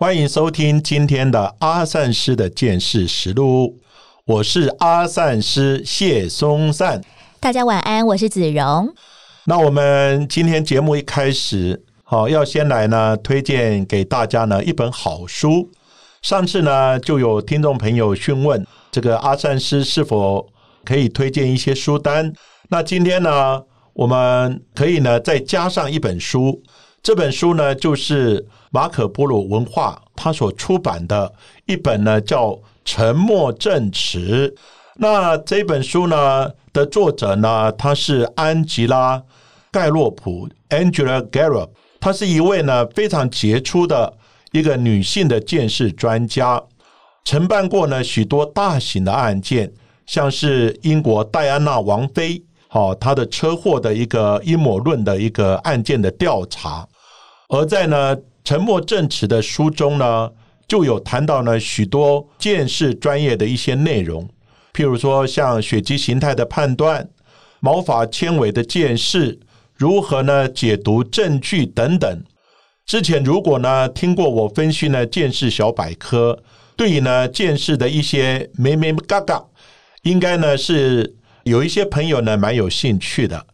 欢迎收听今天的阿善师的见识实录。我是阿善师谢松善。大家晚安，我是子荣。那我们今天节目一开始，好要先来呢推荐给大家呢一本好书。上次呢就有听众朋友询问这个阿善师是否可以推荐一些书单。那今天呢，我们可以呢再加上一本书。这本书呢就是马可波罗文化他所出版的一本呢叫《沉默证词》。那这本书呢的作者呢，他是安吉拉·盖洛普 （Angela Gallup），她是一位呢非常杰出的一个女性的鉴识专家，承办过呢许多大型的案件，像是英国戴安娜王妃好她的车祸的一个阴谋论的一个案件的调查，而在呢《沉默证词》的书中呢，就有谈到呢许多鉴识专业的一些内容。譬如说，像血迹形态的判断、毛发纤维的见识，如何呢解读证据等等。之前如果呢听过我分析呢见识小百科，对于呢见识的一些咩咩嘎嘎，应该呢是有一些朋友呢蛮有兴趣的。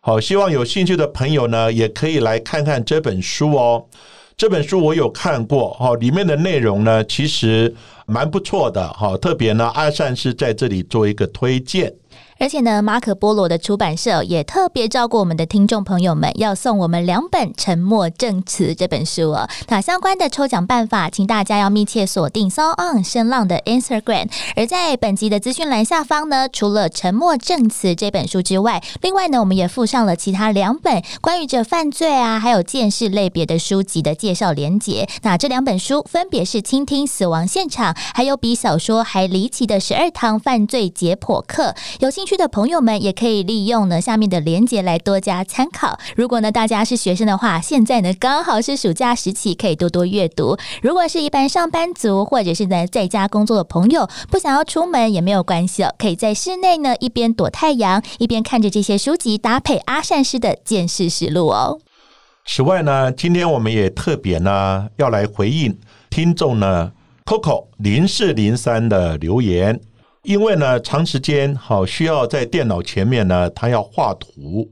好，希望有兴趣的朋友呢也可以来看看这本书哦。这本书我有看过，哈，里面的内容呢其实蛮不错的，哈，特别呢阿善是在这里做一个推荐。而且呢，马可波罗的出版社也特别照顾我们的听众朋友们，要送我们两本《沉默证词》这本书哦。那相关的抽奖办法，请大家要密切锁定 So On 声浪的 Instagram。而在本集的资讯栏下方呢，除了《沉默证词》这本书之外，另外呢，我们也附上了其他两本关于这犯罪啊，还有见识类别的书籍的介绍连结。那这两本书分别是《倾听死亡现场》，还有比小说还离奇的十二堂犯罪解剖课。有兴趣的朋友们也可以利用呢下面的连接来多加参考。如果呢大家是学生的话，现在呢刚好是暑假时期，可以多多阅读。如果是一般上班族或者是在在家工作的朋友，不想要出门也没有关系哦，可以在室内呢一边躲太阳，一边看着这些书籍，搭配阿善师的见识实录哦。此外呢，今天我们也特别呢要来回应听众呢 Coco 零四零三的留言。因为呢，长时间好需要在电脑前面呢，他要画图。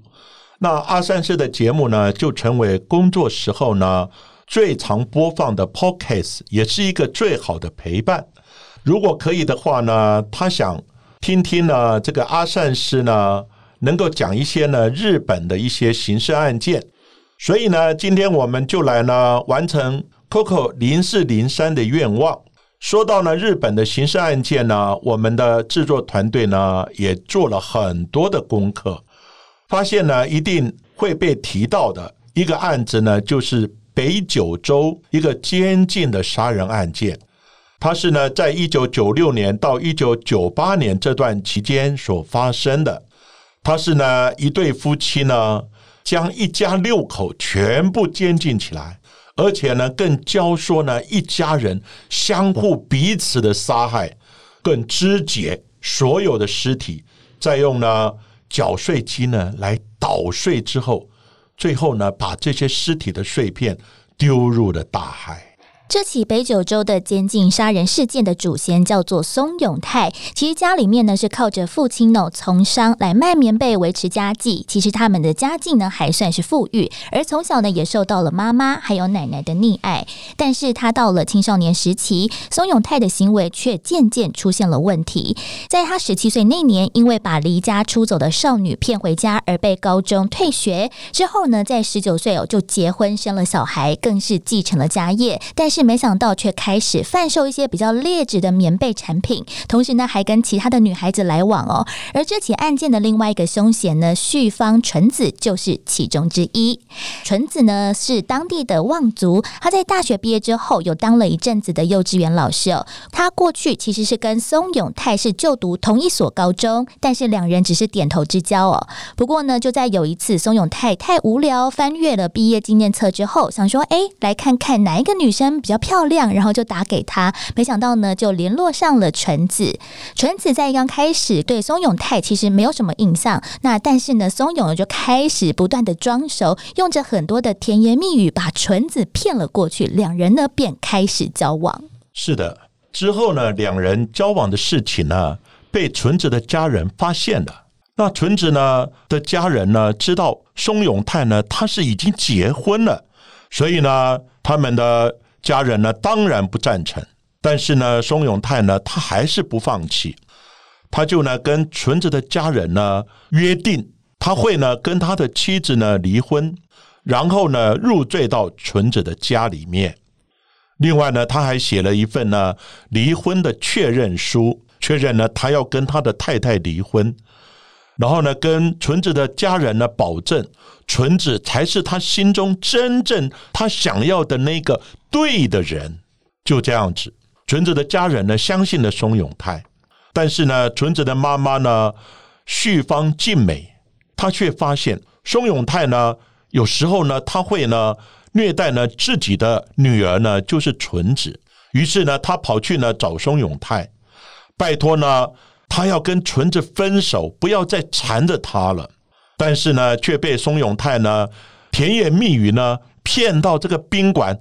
那阿三师的节目呢，就成为工作时候呢最常播放的 podcast，也是一个最好的陪伴。如果可以的话呢，他想听听呢这个阿善师呢，能够讲一些呢日本的一些刑事案件。所以呢，今天我们就来呢完成 Coco 零四零三的愿望。说到呢，日本的刑事案件呢，我们的制作团队呢也做了很多的功课，发现呢一定会被提到的一个案子呢，就是北九州一个监禁的杀人案件。它是呢，在一九九六年到一九九八年这段期间所发生的。它是呢一对夫妻呢，将一家六口全部监禁起来。而且呢，更教唆呢一家人相互彼此的杀害，更肢解所有的尸体，再用呢绞碎机呢来捣碎之后，最后呢把这些尸体的碎片丢入了大海。这起北九州的监禁杀人事件的主嫌叫做松永泰，其实家里面呢是靠着父亲呢从商来卖棉被维持家计。其实他们的家境呢还算是富裕，而从小呢也受到了妈妈还有奶奶的溺爱。但是他到了青少年时期，松永泰的行为却渐渐出现了问题。在他十七岁那年，因为把离家出走的少女骗回家而被高中退学。之后呢，在十九岁哦就结婚生了小孩，更是继承了家业。但是没想到却开始贩售一些比较劣质的棉被产品，同时呢还跟其他的女孩子来往哦。而这起案件的另外一个凶嫌呢，旭方纯子就是其中之一。纯子呢是当地的望族，他在大学毕业之后有当了一阵子的幼稚园老师哦。他过去其实是跟松永泰是就读同一所高中，但是两人只是点头之交哦。不过呢，就在有一次松永泰太无聊翻阅了毕业纪念册之后，想说哎，来看看哪一个女生比较漂亮，然后就打给他。没想到呢，就联络上了纯子。纯子在刚开始对松永泰其实没有什么印象，那但是呢，松永就开始不断的装熟，用着很多的甜言蜜语把纯子骗了过去，两人呢便开始交往。是的，之后呢，两人交往的事情呢，被纯子的家人发现了。那纯子呢的家人呢，知道松永泰呢他是已经结婚了，所以呢，他们的家人呢当然不赞成。但是呢，松永泰呢他还是不放弃，他就呢跟纯子的家人呢约定，他会呢跟他的妻子呢离婚，然后呢入赘到纯子的家里面。另外呢，他还写了一份呢离婚的确认书，确认呢他要跟他的太太离婚。然后呢，跟纯子的家人呢保证，纯子才是他心中真正他想要的那个对的人。就这样子，纯子的家人呢相信了松永泰，但是呢，纯子的妈妈呢旭方静美，她却发现松永泰呢有时候呢他会呢虐待呢自己的女儿呢，就是纯子。于是呢，他跑去呢找松永泰，拜托呢。他要跟纯子分手，不要再缠着他了。但是呢，却被松永泰呢甜言蜜语呢骗到这个宾馆，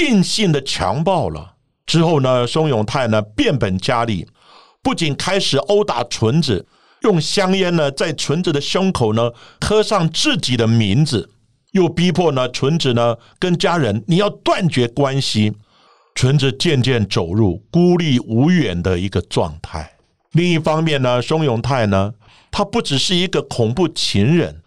硬性的强暴了。之后呢，松永泰呢变本加厉，不仅开始殴打纯子，用香烟呢在纯子的胸口呢刻上自己的名字，又逼迫呢纯子呢跟家人你要断绝关系。纯子渐渐走入孤立无援的一个状态。另一方面呢，松永泰呢，他不只是一个恐怖情人，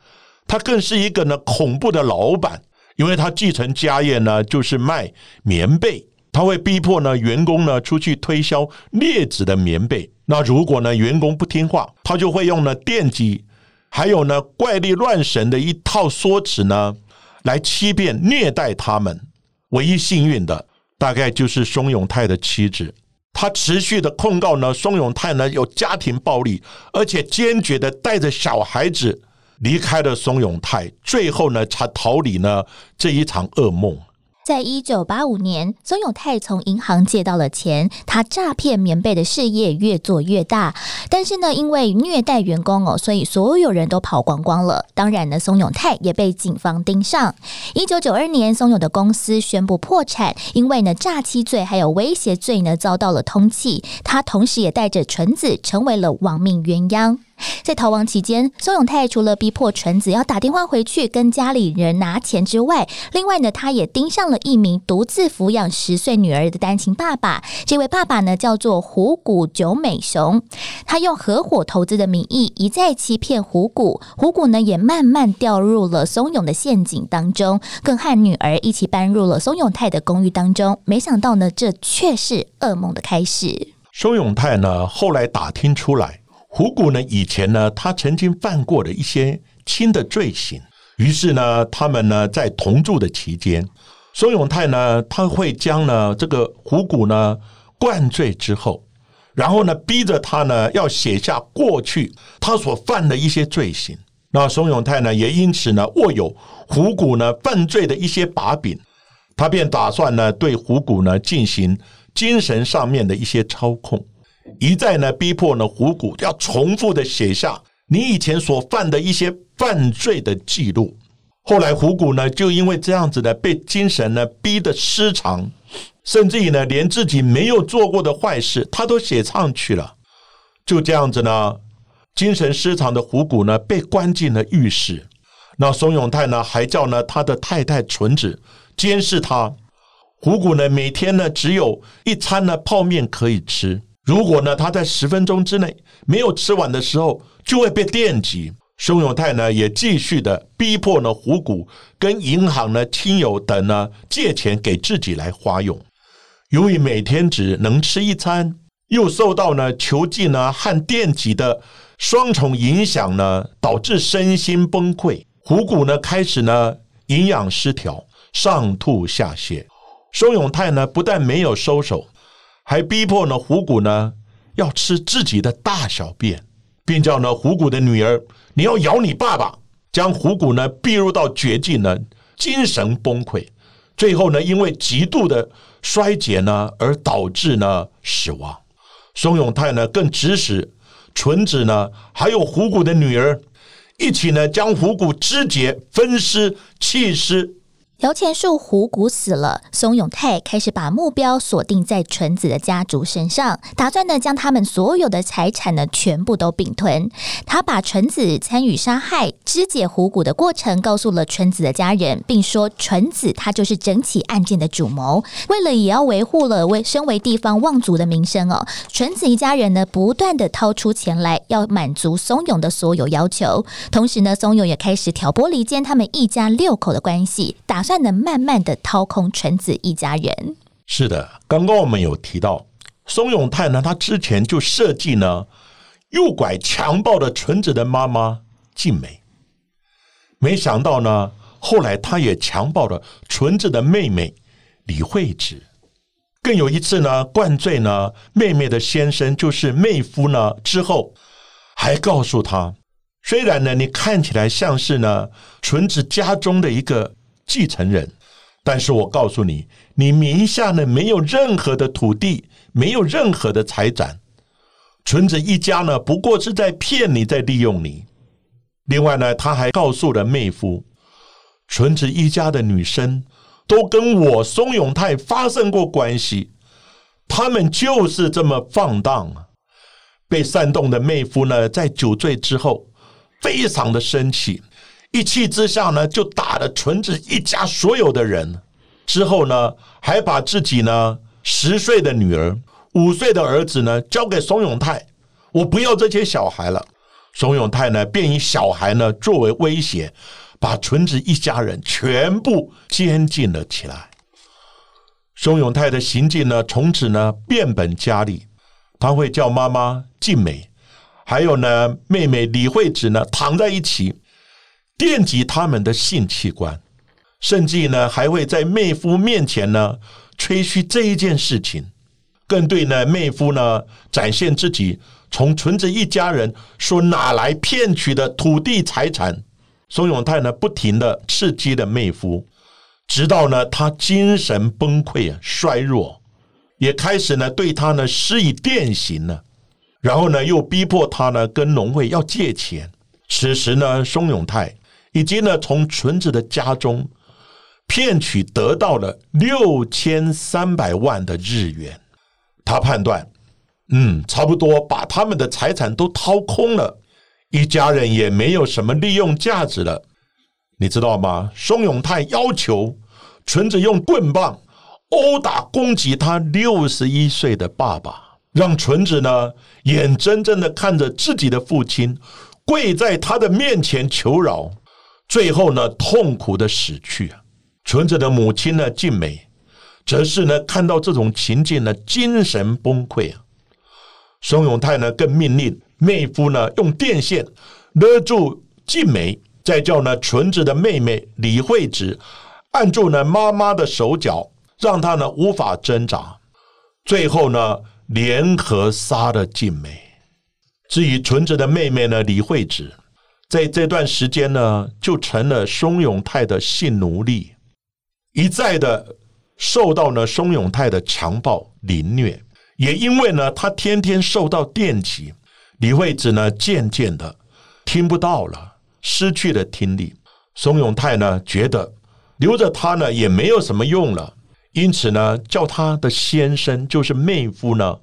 他更是一个呢恐怖的老板，因为他继承家业呢，就是卖棉被，他会逼迫呢员工呢出去推销劣质的棉被。那如果呢员工不听话，他就会用呢电击，还有呢怪力乱神的一套说辞呢，来欺骗虐待他们。唯一幸运的，大概就是松永泰的妻子。他持续的控告呢，松永泰呢有家庭暴力，而且坚决的带着小孩子离开了松永泰，最后呢才逃离呢这一场噩梦。在一九八五年，松永泰从银行借到了钱，他诈骗棉被的事业越做越大。但是呢，因为虐待员工哦，所以所有人都跑光光了。当然呢，松永泰也被警方盯上。一九九二年，松永的公司宣布破产，因为呢诈欺罪还有威胁罪呢遭到了通缉。他同时也带着纯子成为了亡命鸳鸯。在逃亡期间，松永泰除了逼迫纯子要打电话回去跟家里人拿钱之外，另外呢，他也盯上了一名独自抚养十岁女儿的单亲爸爸。这位爸爸呢，叫做虎谷久美雄。他用合伙投资的名义一再欺骗虎谷，虎谷呢也慢慢掉入了松永的陷阱当中，更和女儿一起搬入了松永泰的公寓当中。没想到呢，这却是噩梦的开始。松永泰呢，后来打听出来。虎谷呢？以前呢，他曾经犯过的一些轻的罪行。于是呢，他们呢在同住的期间，松永泰呢他会将呢这个虎谷呢灌醉之后，然后呢逼着他呢要写下过去他所犯的一些罪行。那松永泰呢也因此呢握有虎谷呢犯罪的一些把柄，他便打算呢对虎谷呢进行精神上面的一些操控。一再呢逼迫呢虎谷要重复的写下你以前所犯的一些犯罪的记录。后来虎谷呢就因为这样子呢被精神呢逼得失常，甚至于呢连自己没有做过的坏事他都写上去了。就这样子呢，精神失常的虎谷呢被关进了浴室。那松永泰呢还叫呢他的太太纯子监视他。虎谷呢每天呢只有一餐呢泡面可以吃。如果呢，他在十分钟之内没有吃完的时候，就会被电击。熊永泰呢，也继续的逼迫呢，虎谷跟银行呢、亲友等呢借钱给自己来花用。由于每天只能吃一餐，又受到呢囚禁呢和电击的双重影响呢，导致身心崩溃。虎骨呢开始呢营养失调，上吐下泻。熊永泰呢不但没有收手，还逼迫呢虎骨呢要吃自己的大小便，并叫呢虎骨的女儿你要咬你爸爸，将虎骨呢逼入到绝境呢，精神崩溃。最后呢，因为极度的衰竭呢，而导致呢死亡。松永泰呢，更指使纯子呢，还有虎骨的女儿，一起呢，将虎骨肢解、分尸、弃尸。摇钱树虎骨死了，松永泰开始把目标锁定在纯子的家族身上，打算呢将他们所有的财产呢全部都并吞。他把纯子参与杀害、肢解虎骨的过程告诉了纯子的家人，并说纯子他就是整起案件的主谋。为了也要维护了为身为地方望族的名声哦，纯子一家人呢不断的掏出钱来，要满足松永的所有要求。同时呢，松永也开始挑拨离间他们一家六口的关系，打算算。能慢慢的掏空纯子一家人。是的，刚刚我们有提到，松永泰呢，他之前就设计呢，诱拐强暴的纯子的妈妈静美。没想到呢，后来他也强暴了纯子的妹妹李惠子。更有一次呢，灌醉呢妹妹的先生就是妹夫呢，之后还告诉他，虽然呢你看起来像是呢纯子家中的一个。继承人，但是我告诉你，你名下呢没有任何的土地，没有任何的财产，纯子一家呢不过是在骗你，在利用你。另外呢，他还告诉了妹夫，纯子一家的女生都跟我松永泰发生过关系，他们就是这么放荡！被煽动的妹夫呢，在酒醉之后，非常的生气。一气之下呢，就打了纯子一家所有的人。之后呢，还把自己呢十岁的女儿、五岁的儿子呢交给松永泰。我不要这些小孩了。松永泰呢，便以小孩呢作为威胁，把纯子一家人全部监禁了起来。松永泰的行径呢，从此呢变本加厉。他会叫妈妈静美，还有呢妹妹李惠子呢躺在一起。惦记他们的性器官，甚至呢还会在妹夫面前呢吹嘘这一件事情，更对呢妹夫呢展现自己从纯子一家人所拿来骗取的土地财产。松永泰呢不停的刺激的妹夫，直到呢他精神崩溃啊衰弱，也开始呢对他呢施以电刑了，然后呢又逼迫他呢跟农会要借钱。此时呢松永泰。以及呢，从纯子的家中骗取得到了六千三百万的日元，他判断，嗯，差不多把他们的财产都掏空了，一家人也没有什么利用价值了。你知道吗？松永泰要求纯子用棍棒殴打攻击他六十一岁的爸爸，让纯子呢眼睁睁的看着自己的父亲跪在他的面前求饶。最后呢，痛苦的死去啊！纯子的母亲呢，静美，则是呢，看到这种情境呢，精神崩溃啊。松永泰呢，更命令妹夫呢，用电线勒住静美，再叫呢，纯子的妹妹李惠子按住呢妈妈的手脚，让她呢无法挣扎。最后呢，联合杀了静美。至于纯子的妹妹呢，李惠子。在这段时间呢，就成了松永泰的性奴隶，一再的受到呢松永泰的强暴凌虐。也因为呢，他天天受到电击，李惠子呢渐渐的听不到了，失去了听力。松永泰呢觉得留着他呢也没有什么用了，因此呢叫他的先生就是妹夫呢，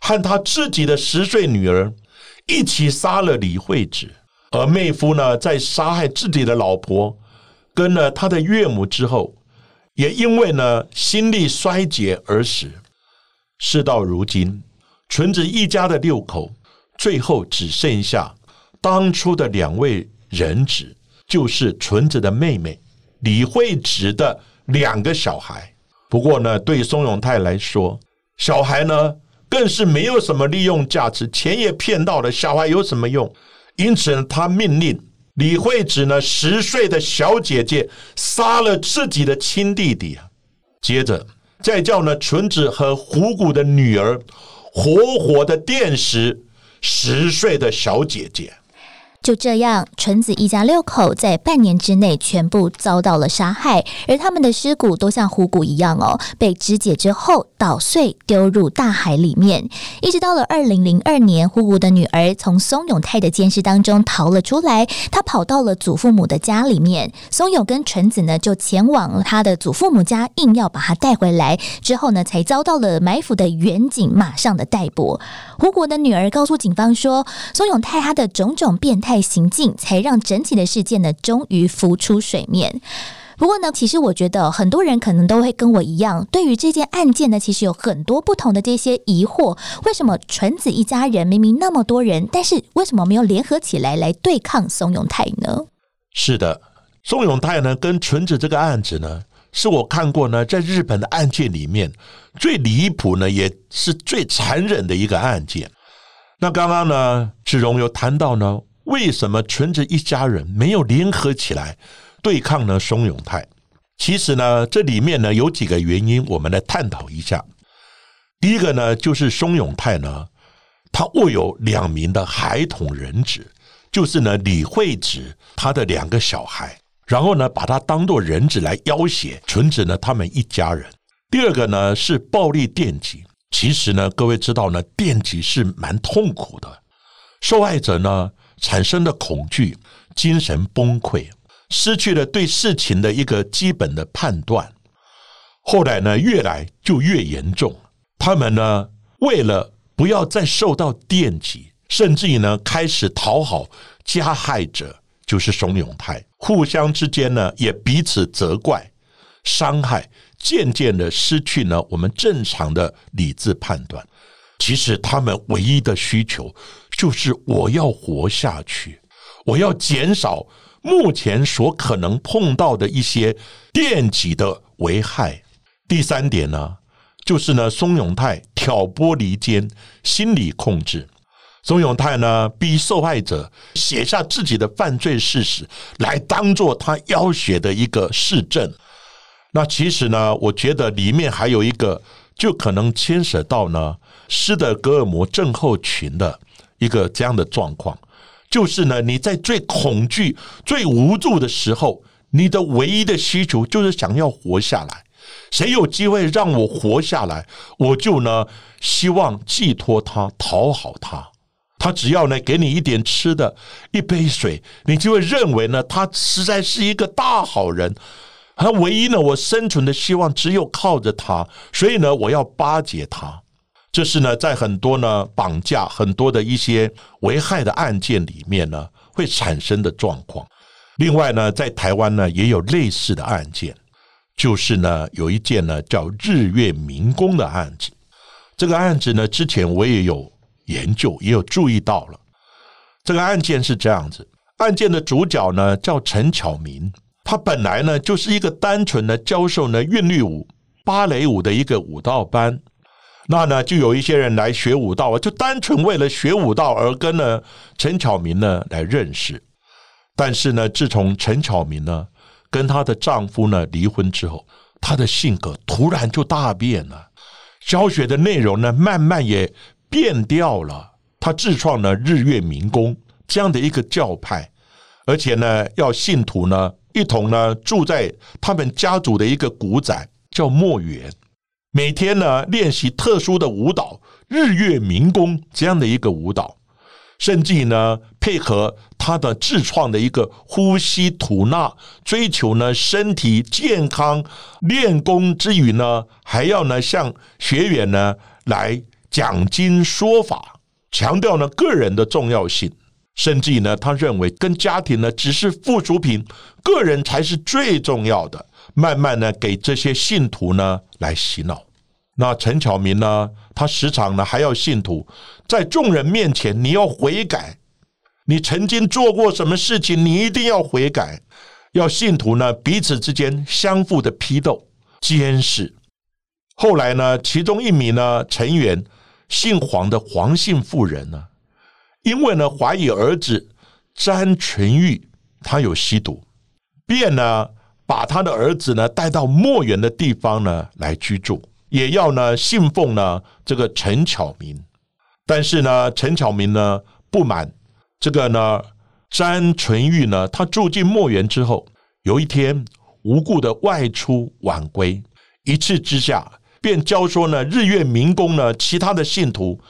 和他自己的十岁女儿一起杀了李惠子。而妹夫呢，在杀害自己的老婆跟了他的岳母之后，也因为呢心力衰竭而死。事到如今，纯子一家的六口，最后只剩下当初的两位人子，就是纯子的妹妹李惠子的两个小孩。不过呢，对松永泰来说，小孩呢更是没有什么利用价值，钱也骗到了，小孩有什么用？因此呢，他命令李惠子呢十岁的小姐姐杀了自己的亲弟弟啊，接着再叫呢纯子和虎谷的女儿活活的电死十岁的小姐姐。就这样，纯子一家六口在半年之内全部遭到了杀害，而他们的尸骨都像虎骨一样哦，被肢解之后捣碎丢入大海里面。一直到了二零零二年，虎骨的女儿从松永泰的监视当中逃了出来，她跑到了祖父母的家里面。松永跟纯子呢就前往他的祖父母家，硬要把他带回来，之后呢才遭到了埋伏的远景马上的逮捕。虎骨的女儿告诉警方说，松永泰他的种种变态。行径才让整体的事件呢，终于浮出水面。不过呢，其实我觉得很多人可能都会跟我一样，对于这件案件呢，其实有很多不同的这些疑惑。为什么纯子一家人明明那么多人，但是为什么没有联合起来来对抗松永泰呢？是的，松永泰呢，跟纯子这个案子呢，是我看过呢，在日本的案件里面最离谱呢，也是最残忍的一个案件。那刚刚呢，志荣有谈到呢。为什么纯子一家人没有联合起来对抗呢？松永泰，其实呢，这里面呢有几个原因，我们来探讨一下。第一个呢，就是松永泰呢，他握有两名的孩童人质，就是呢李惠子他的两个小孩，然后呢把他当做人质来要挟纯子呢他们一家人。第二个呢是暴力电击，其实呢各位知道呢，电击是蛮痛苦的，受害者呢。产生的恐惧、精神崩溃，失去了对事情的一个基本的判断。后来呢，越来就越严重。他们呢，为了不要再受到惦记，甚至于呢，开始讨好加害者，就是松永泰。互相之间呢，也彼此责怪、伤害，渐渐的失去了我们正常的理智判断。其实他们唯一的需求就是我要活下去，我要减少目前所可能碰到的一些电击的危害。第三点呢，就是呢，松永泰挑拨离间、心理控制。松永泰呢，逼受害者写下自己的犯罪事实，来当做他要挟的一个事证。那其实呢，我觉得里面还有一个。就可能牵涉到呢，斯德哥尔摩症候群的一个这样的状况，就是呢，你在最恐惧、最无助的时候，你的唯一的需求就是想要活下来。谁有机会让我活下来，我就呢希望寄托他、讨好他。他只要呢给你一点吃的、一杯水，你就会认为呢他实在是一个大好人。他唯一呢，我生存的希望只有靠着他，所以呢，我要巴结他。这是呢，在很多呢绑架、很多的一些危害的案件里面呢，会产生的状况。另外呢，在台湾呢，也有类似的案件，就是呢，有一件呢叫日月民工的案子。这个案子呢，之前我也有研究，也有注意到了。这个案件是这样子，案件的主角呢叫陈巧明。他本来呢就是一个单纯的教授呢韵律舞、芭蕾舞的一个舞蹈班，那呢就有一些人来学武道啊，就单纯为了学武道而跟呢陈巧明呢来认识。但是呢，自从陈巧明呢跟她的丈夫呢离婚之后，她的性格突然就大变了，教学的内容呢慢慢也变掉了。她自创了日月民工这样的一个教派，而且呢要信徒呢。一同呢住在他们家族的一个古宅，叫墨园，每天呢练习特殊的舞蹈日月民工这样的一个舞蹈，甚至呢配合他的自创的一个呼吸吐纳，追求呢身体健康，练功之余呢还要呢向学员呢来讲经说法，强调呢个人的重要性。甚至呢，他认为跟家庭呢只是附属品，个人才是最重要的。慢慢呢，给这些信徒呢来洗脑。那陈巧明呢，他时常呢还要信徒在众人面前你要悔改，你曾经做过什么事情，你一定要悔改。要信徒呢彼此之间相互的批斗、监视，后来呢，其中一名呢成员姓黄的黄姓妇人呢，因为呢怀疑儿子詹纯玉他有吸毒，便呢把他的儿子呢带到莫远的地方呢来居住，也要呢信奉呢这个陈巧明。但是呢，陈巧明呢不满这个呢，詹纯玉呢，他住进墨园之后，有一天无故的外出晚归，一气之下便教唆呢日月民工呢其他的信徒，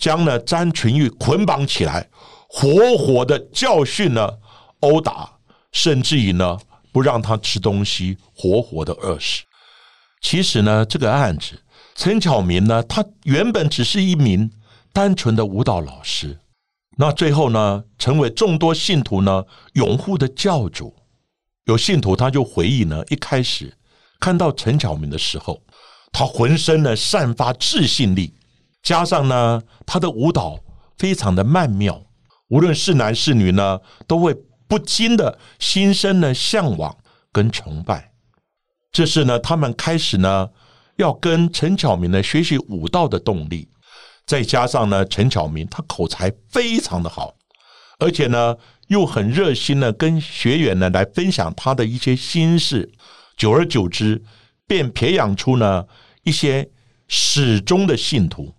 将呢詹纯玉捆绑起来，活活的教训呢殴打，甚至于呢不让他吃东西，活活的饿死。其实呢，这个案子，陈巧明呢，他原本只是一名。单纯的舞蹈老师，那最后呢，成为众多信徒呢拥护的教主。有信徒他就回忆呢，一开始看到陈巧明的时候，他浑身呢散发自信力，加上呢他的舞蹈非常的曼妙，无论是男是女呢，都会不禁的心生呢向往跟崇拜。这是呢他们开始呢要跟陈巧明呢学习武道的动力。再加上呢，陈巧明他口才非常的好，而且呢又很热心的跟学员呢来分享他的一些心事，久而久之，便培养出呢一些始终的信徒。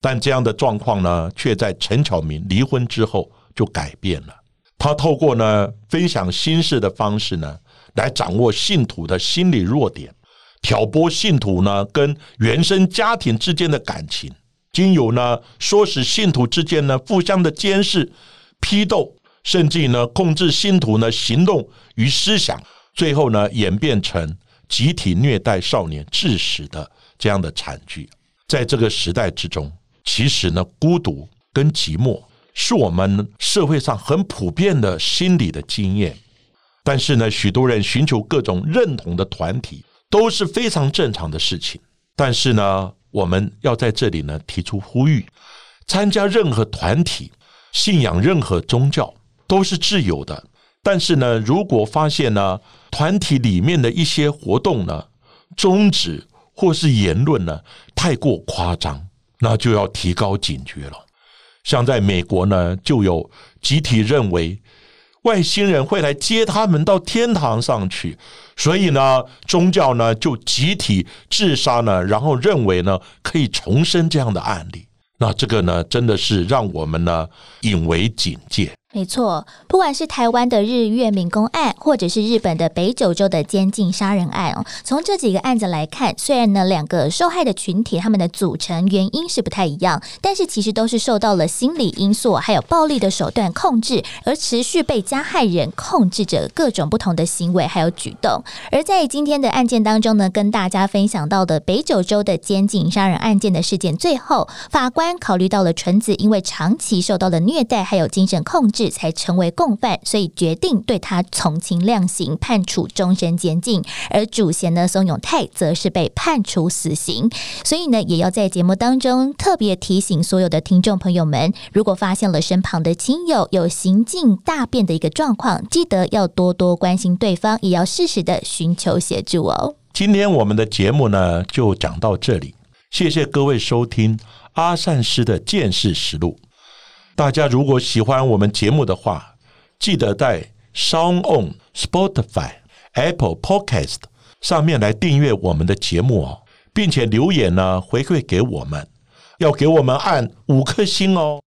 但这样的状况呢，却在陈巧明离婚之后就改变了。他透过呢分享心事的方式呢，来掌握信徒的心理弱点，挑拨信徒呢跟原生家庭之间的感情。经由呢，唆使信徒之间呢互相的监视、批斗，甚至呢控制信徒呢行动与思想，最后呢演变成集体虐待少年致死的这样的惨剧。在这个时代之中，其实呢孤独跟寂寞是我们社会上很普遍的心理的经验。但是呢，许多人寻求各种认同的团体都是非常正常的事情。但是呢。我们要在这里呢提出呼吁：参加任何团体、信仰任何宗教都是自由的。但是呢，如果发现呢团体里面的一些活动呢宗旨或是言论呢太过夸张，那就要提高警觉了。像在美国呢，就有集体认为。外星人会来接他们到天堂上去，所以呢，宗教呢就集体自杀呢，然后认为呢可以重生这样的案例，那这个呢真的是让我们呢引为警戒。没错，不管是台湾的日月民工案，或者是日本的北九州的监禁杀人案哦，从这几个案子来看，虽然呢两个受害的群体他们的组成原因是不太一样，但是其实都是受到了心理因素还有暴力的手段控制，而持续被加害人控制着各种不同的行为还有举动。而在今天的案件当中呢，跟大家分享到的北九州的监禁杀人案件的事件，最后法官考虑到了纯子因为长期受到了虐待还有精神控制。才成为共犯，所以决定对他从轻量刑，判处终身监禁。而主嫌呢，宋永泰则是被判处死刑。所以呢，也要在节目当中特别提醒所有的听众朋友们，如果发现了身旁的亲友有行径大变的一个状况，记得要多多关心对方，也要适时的寻求协助哦。今天我们的节目呢，就讲到这里，谢谢各位收听阿善师的见识实录。大家如果喜欢我们节目的话，记得在 s o n g On、Spotify、Apple Podcast 上面来订阅我们的节目哦，并且留言呢回馈给我们，要给我们按五颗星哦。